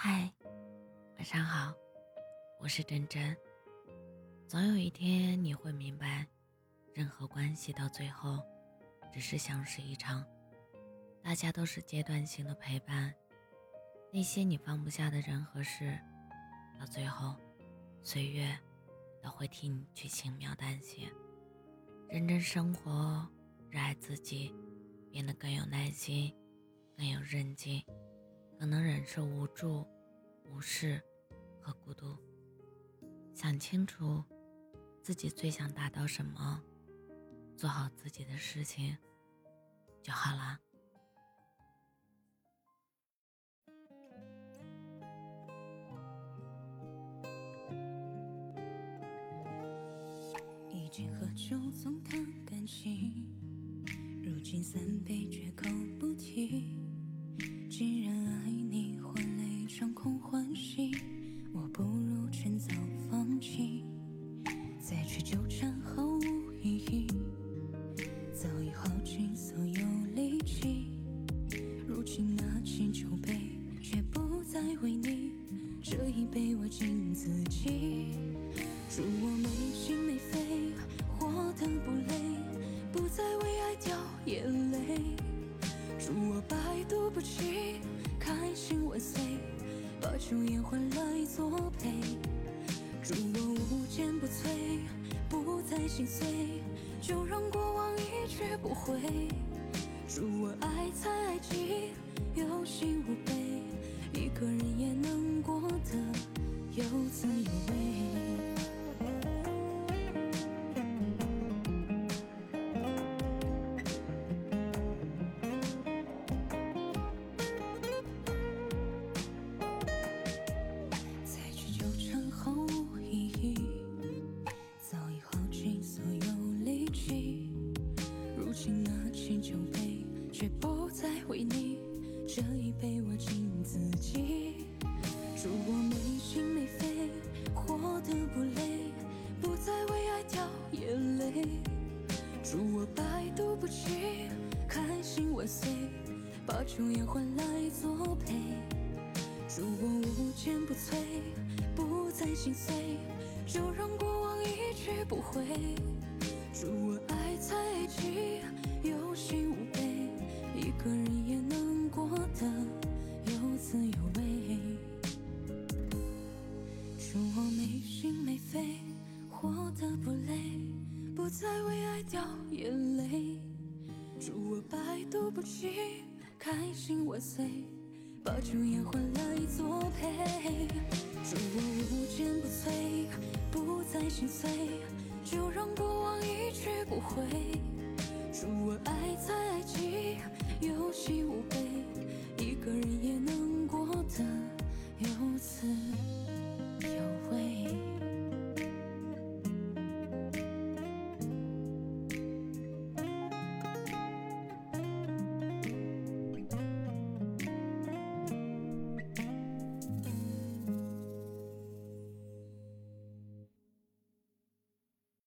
嗨，晚上好，我是真真。总有一天你会明白，任何关系到最后，只是相识一场，大家都是阶段性的陪伴。那些你放不下的人和事，到最后，岁月都会替你去轻描淡写。认真生活，热爱自己，变得更有耐心，更有韧劲。更能忍受无助、无视和孤独。想清楚自己最想达到什么，做好自己的事情就好了。一句喝酒总谈感情，如今三杯绝口不提。既然爱你换来场空欢喜，我不如趁早放弃，再去纠缠毫无意义。早已耗尽所有力气，如今拿起酒杯，却不再为你，这一杯我敬自己。祝我没心不起，开心万岁，把酒言欢来作陪。祝我无坚不摧，不再心碎，就让过往一去不回。祝我爱才爱己，有心无悲，一个人也能过得有滋有味。酒杯，却不再为你。这一杯我敬自己。祝我没心没肺，活得不累，不再为爱掉眼泪。祝我百毒不侵，开心万岁，把酒言欢来作陪。祝我无坚不摧，不再心碎，就让不再为爱掉眼泪。祝我百毒不侵，开心万岁，把酒言欢来作陪。祝我无坚不摧，不再心碎，就让过往一去不回。